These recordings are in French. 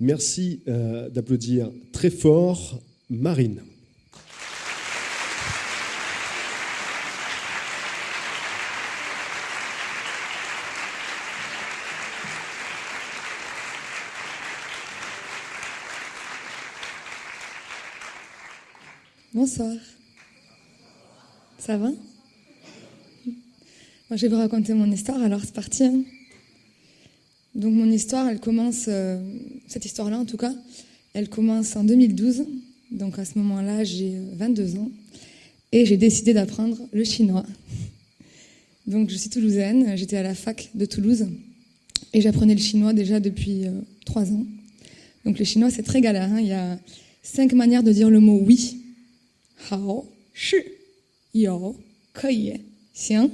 Merci euh, d'applaudir très fort Marine. Bonsoir. Ça va? Moi, je vais vous raconter mon histoire, alors c'est parti. hein. Donc, mon histoire, elle commence, euh, cette histoire-là en tout cas, elle commence en 2012. Donc, à ce moment-là, j'ai euh, 22 ans et j'ai décidé d'apprendre le chinois. Donc, je suis toulousaine, j'étais à la fac de Toulouse et j'apprenais le chinois déjà depuis euh, trois ans. Donc, le chinois, c'est très galère. hein. Il y a cinq manières de dire le mot oui. Hao, shi, yo, kei, xiang.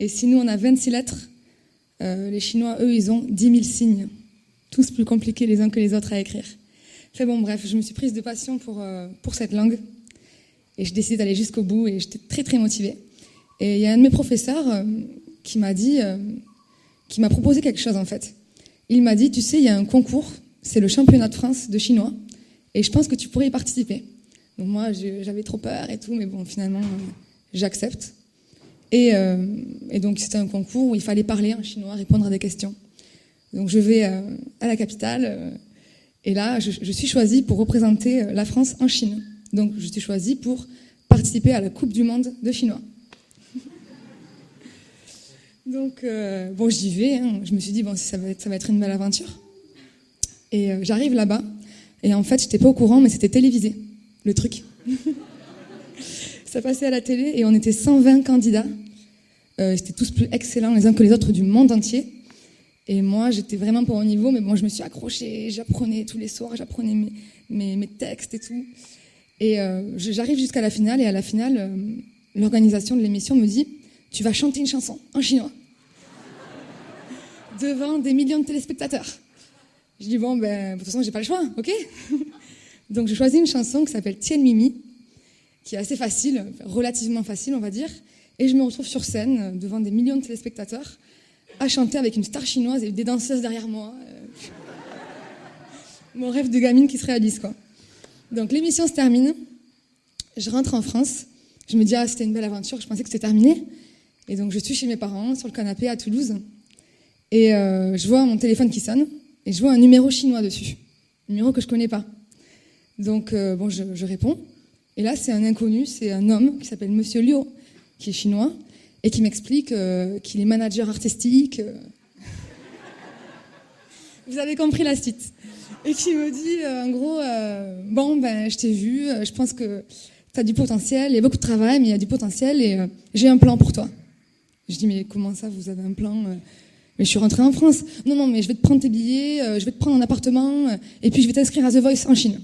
Et si nous, on a 26 lettres, euh, les Chinois, eux, ils ont 10 000 signes. Tous plus compliqués les uns que les autres à écrire. Fait bon, bref, je me suis prise de passion pour, euh, pour cette langue. Et j'ai décidé d'aller jusqu'au bout et j'étais très, très motivée. Et il y a un de mes professeurs euh, qui m'a dit, qui m'a proposé quelque chose, en fait. Il m'a dit, tu sais, il y a un concours, c'est le championnat de France de chinois. Et je pense que tu pourrais y participer. Donc moi, je- j'avais trop peur et tout, mais bon, finalement, j'accepte. Et, euh, et donc, c'était un concours où il fallait parler en chinois, répondre à des questions. Donc, je vais euh, à la capitale, euh, et là, je, suis choisie pour représenter la France en Chine. Donc, je suis choisie pour participer à la Coupe du Monde de chinois. Donc, bon, j'y vais. hein. Je me suis dit, bon, ça va être, ça va être une belle aventure. Et j'arrive là-bas, et en fait, j'étais pas au courant, mais c'était télévisé, le truc. ça passait à la télé, et on était 120 candidats. Euh, C'était tous plus excellents les uns que les autres du monde entier. Et moi, j'étais vraiment pas au niveau, mais bon, je me suis accrochée, j'apprenais tous les soirs, j'apprenais mes, mes, textes et tout. Et euh, j'arrive jusqu'à la finale, et à la finale, euh, l'organisation de l'émission me dit Tu vas chanter une chanson en chinois devant des millions de téléspectateurs. Je dis Bon, ben, de toute façon, j'ai pas le choix, ok? Donc, je choisis une chanson qui s'appelle Tien Mimi, qui est assez facile, relativement facile, on va dire. Et je me retrouve sur scène, euh, devant des millions de téléspectateurs, à chanter avec une star chinoise et des danseuses derrière moi. Euh, Mon rêve de gamine qui se réalise, quoi. Donc l'émission se termine, je rentre en France, je me dis, ah, c'était une belle aventure, je pensais que c'était terminé. Et donc je suis chez mes parents, sur le canapé à Toulouse, et euh, je vois mon téléphone qui sonne, et je vois un numéro chinois dessus, un numéro que je connais pas. Donc bon, je réponds, et là c'est un inconnu, c'est un homme qui s'appelle Monsieur Liu, qui est chinois, et qui m'explique euh, qu'il est manager artistique. euh. Vous avez compris la suite. Et qui me dit, euh, en gros, bon, ben, je t'ai vu, je pense que tu as du potentiel, il y a beaucoup de travail, mais il y a du potentiel, et j'ai un plan pour toi. Je dis, mais comment ça, vous avez un plan Mais je suis rentrée en France. Non, non, mais je vais te prendre tes billets, je vais te prendre un appartement, et puis je vais t'inscrire à The Voice en Chine.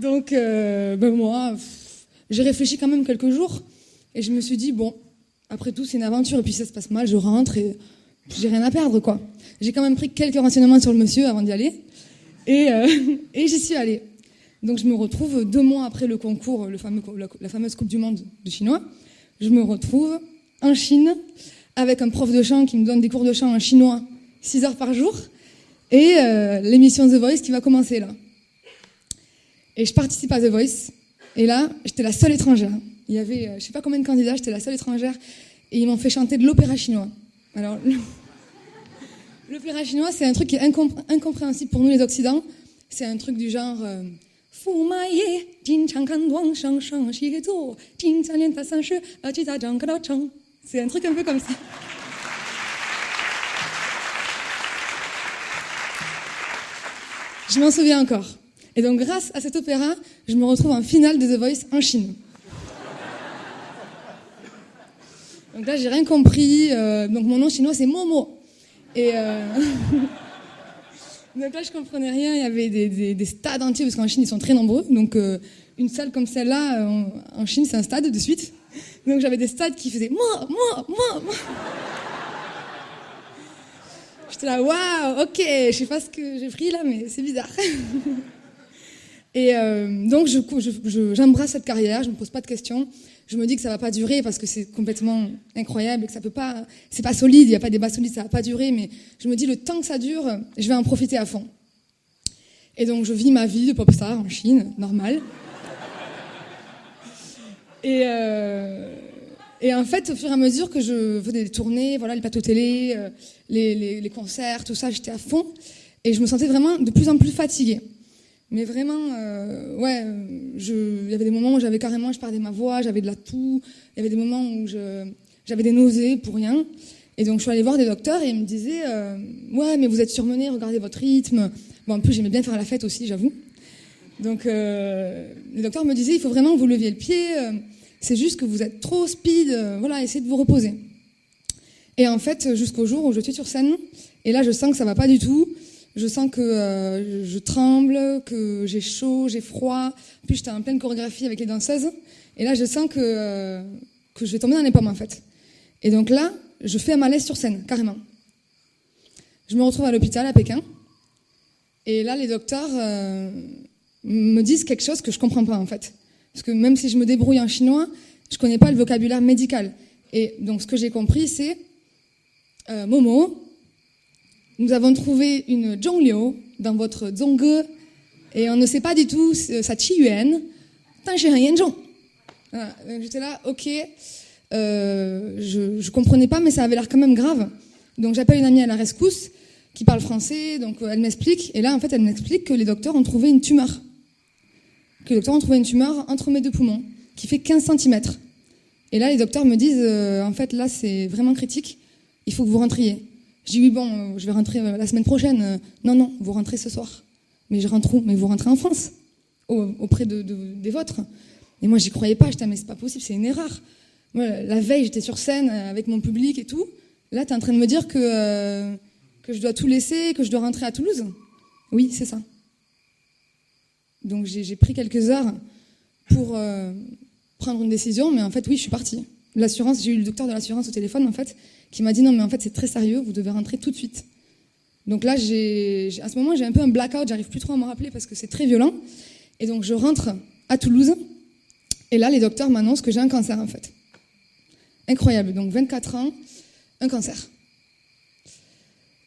Donc, euh, ben moi, j'ai réfléchi quand même quelques jours, et je me suis dit, bon, après tout, c'est une aventure, et puis ça se passe mal, je rentre, et j'ai rien à perdre, quoi. J'ai quand même pris quelques renseignements sur le monsieur avant d'y aller, et, euh, j'y suis allée. Donc je me retrouve deux mois après le concours, le fameux, la, fameuse Coupe du Monde de chinois, je me retrouve en Chine avec un prof de chant qui me donne des cours de chant en chinois 6 heures par jour et euh, l'émission The Voice qui va commencer là. Et je participe à The Voice. Et là, j'étais la seule étrangère. Il y avait, euh, je sais pas combien de candidats, j'étais la seule étrangère. Et ils m'ont fait chanter de l'opéra chinois. Alors, l'opéra chinois, c'est un truc qui est incompréhensible pour nous les Occidents. C'est un truc du genre. Euh, c'est un truc un peu comme ça. Je m'en souviens encore. Et donc, grâce à cet opéra, je me retrouve en finale de The Voice en Chine. Donc là, j'ai rien compris. Euh, donc mon nom chinois, c'est Momo. Et euh, donc là, je comprenais rien. Il y avait des, stades entiers, parce qu'en Chine, ils sont très nombreux. Donc euh, une salle comme celle-là, en, Chine, c'est un stade de suite. Donc j'avais des stades qui faisaient moi, moi, moi, moi. J'étais là, waouh, ok, je sais pas ce que j'ai pris là, mais c'est bizarre. Et donc, j'embrasse je, cette carrière, je ne me pose pas de questions je me dis que ça va pas durer parce que c'est complètement incroyable et que ça peut pas, c'est pas solide, il n'y a pas des bases solides, ça va pas durer, mais je me dis le temps que ça dure, je vais en profiter à fond. Et donc je vis ma vie de pop star en Chine, normal. Et, euh, et en fait, au fur et à mesure que je faisais des tournées, voilà, les plateaux télé, euh, les, les, les concerts, tout ça, j'étais à fond. Et je me sentais vraiment de plus en plus fatiguée. Mais vraiment, euh, ouais, il y avait des moments où j'avais carrément, je perdais ma voix, j'avais de la toux. Il y avait des moments où j'avais des nausées pour rien. Et donc je suis allée voir des docteurs et ils me disaient, euh, ouais, mais vous êtes surmené, regardez votre rythme. Bon, en plus j'aimais bien faire la fête aussi, j'avoue. Donc euh, les docteurs me disaient, il faut vraiment que vous leviez le pied. c'est juste que vous êtes trop speed. voilà, essayez de vous reposer. Et en fait, jusqu'au jour où je suis sur scène, et là je sens que ça va pas du tout je sens que euh, je tremble, que j'ai chaud, j'ai froid. Puis j'étais en pleine chorégraphie avec les danseuses. Et là, je sens que, euh, que je vais tomber dans les pommes, en fait. Et donc là, je fais un malaise sur scène, carrément. Je me retrouve à l'hôpital à Pékin. Et là, les docteurs euh, me disent quelque chose que je comprends pas, en fait. Parce que même si je me débrouille en chinois, je connais pas le vocabulaire médical. Et donc, ce que j'ai compris, c'est Momo, nous avons trouvé une Zhongliu dans votre Zhongge et on ne sait pas du tout sa Qiyuan. Voilà. J'étais là, ok. Euh, je, ne comprenais pas, mais ça avait l'air quand même grave. Donc j'appelle une amie à la rescousse qui parle français, donc elle m'explique. Et là, en fait, elle m'explique que les docteurs ont trouvé une tumeur. Que les docteurs ont trouvé une tumeur entre mes deux poumons, qui fait 15 cm. Et là, les docteurs me disent, euh, en fait, là, c'est vraiment critique. Il faut que vous rentriez. Dis oui, bon, euh, je vais rentrer euh, la semaine prochaine. Euh, non, non, vous rentrez ce soir. Mais je rentre où? Mais vous rentrez en France, auprès de, des vôtres. Et moi, j'y croyais pas. J'étais, mais c'est pas possible, c'est une erreur. la veille, j'étais sur scène avec mon public et tout. Là, tu es en train de me dire que, que je dois tout laisser, que je dois rentrer à Toulouse? Oui, c'est ça. Donc j'ai pris quelques heures pour prendre une décision, mais en fait, oui, je suis partie. L'assurance, j'ai eu le docteur de l'assurance au téléphone, en fait, qui m'a dit non, mais en fait, c'est très sérieux, vous devez rentrer tout de suite. Donc là, à ce moment, j'ai un peu un blackout, j'arrive plus trop à me rappeler parce que c'est très violent. Et donc, je rentre à Toulouse, et là, les docteurs m'annoncent que j'ai un cancer, en fait. Incroyable. Donc, 24 ans, un cancer.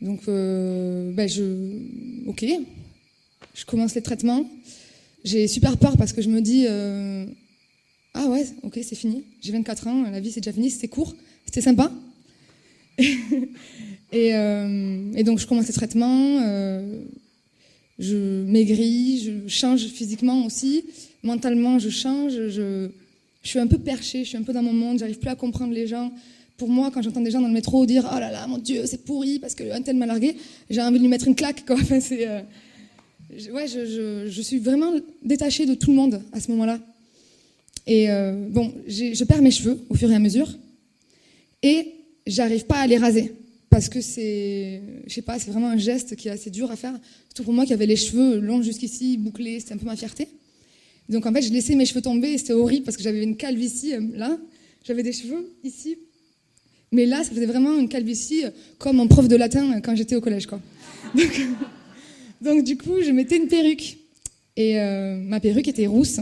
Donc, euh, ben, je. Ok. Je commence les traitements. J'ai super peur parce que je me dis. Euh, ah ouais, ok, c'est fini. J'ai 24 ans, la vie c'est déjà fini, c'était court, c'était sympa. Euh, et, donc je commence les traitements, euh, je maigris, je change physiquement aussi, mentalement je change, je, suis un peu perché, je suis un peu dans mon monde, j'arrive plus à comprendre les gens. Pour moi, quand j'entends des gens dans le métro dire oh là là, mon Dieu, c'est pourri parce qu'un tel m'a largué, j'ai envie de lui mettre une claque. Enfin, c'est, euh, ouais, je, je, suis vraiment détachée de tout le monde à ce moment-là. Et bon, je perds mes cheveux au fur et à mesure. Et j'arrive pas à les raser parce que c'est, je sais pas, c'est vraiment un geste qui est assez dur à faire. Surtout pour moi qui avait les cheveux longs jusqu'ici, bouclés, c'était un peu ma fierté. Donc en fait, je laissais mes cheveux tomber et c'était horrible parce que j'avais une calvitie euh, là, j'avais des cheveux ici, mais là, ça faisait vraiment une calvitie euh, comme en prof de latin euh, quand j'étais au collège, quoi. Donc, du coup, je mettais une perruque et ma perruque était rousse.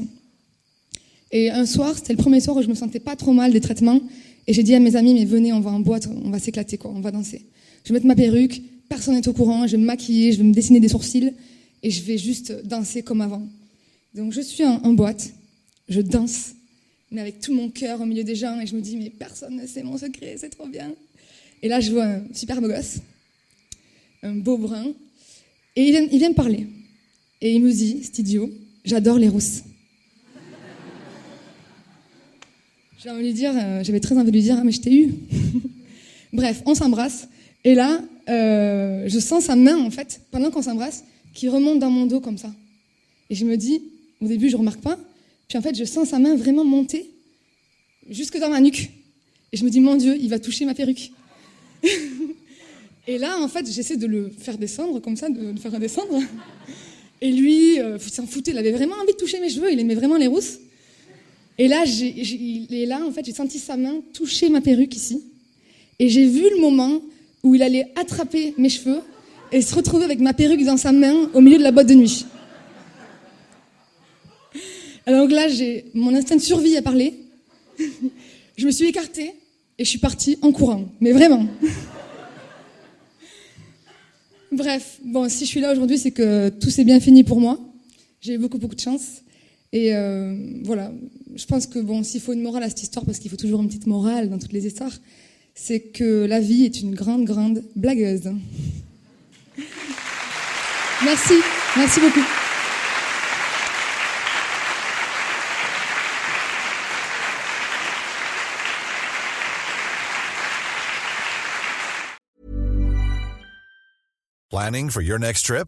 Et un soir, c'était le premier soir où je me sentais pas trop mal des traitements. Et j'ai dit à mes amis, mais venez, on va en boîte, on va s'éclater, quoi, on va danser. Je vais mettre ma perruque, personne n'est au courant, je vais me maquiller, je vais me dessiner des sourcils, et je vais juste danser comme avant. Donc je suis en, boîte, je danse, mais avec tout mon cœur au milieu des gens, et je me dis, mais personne ne sait mon secret, c'est trop bien. Et là, je vois un super beau gosse, un beau brun, et il vient, me parler. Et il me dit, c'est idiot, j'adore les rousses. J'ai envie de lui dire, euh, j'avais très envie de lui dire, ah, mais je t'ai eu. Bref, on s'embrasse. Et là, euh, je sens sa main, en fait, pendant qu'on s'embrasse, qui remonte dans mon dos comme ça. Et je me dis, au début, je remarque pas. Puis en fait, je sens sa main vraiment monter jusque dans ma nuque. Et je me dis, mon Dieu, il va toucher ma perruque. et là, en fait, j'essaie de le faire descendre, comme ça, de le faire descendre. Et lui, euh, il s'en foutait, il avait vraiment envie de toucher mes cheveux, il aimait vraiment les rousses. Et là, et là, en fait, j'ai senti sa main toucher ma perruque ici. Et j'ai vu le moment où il allait attraper mes cheveux et se retrouver avec ma perruque dans sa main au milieu de la boîte de nuit. Alors là, mon instinct de survie à parler. je me suis écartée et je suis partie en courant. Mais vraiment. Bref, bon, si je suis là aujourd'hui, c'est que tout s'est bien fini pour moi. J'ai eu beaucoup, beaucoup de chance. Et euh, voilà, je pense que bon, s'il faut une morale à cette histoire, parce qu'il faut toujours une petite morale dans toutes les histoires, c'est que la vie est une grande, grande blagueuse. Merci, merci beaucoup. Planning for your next trip?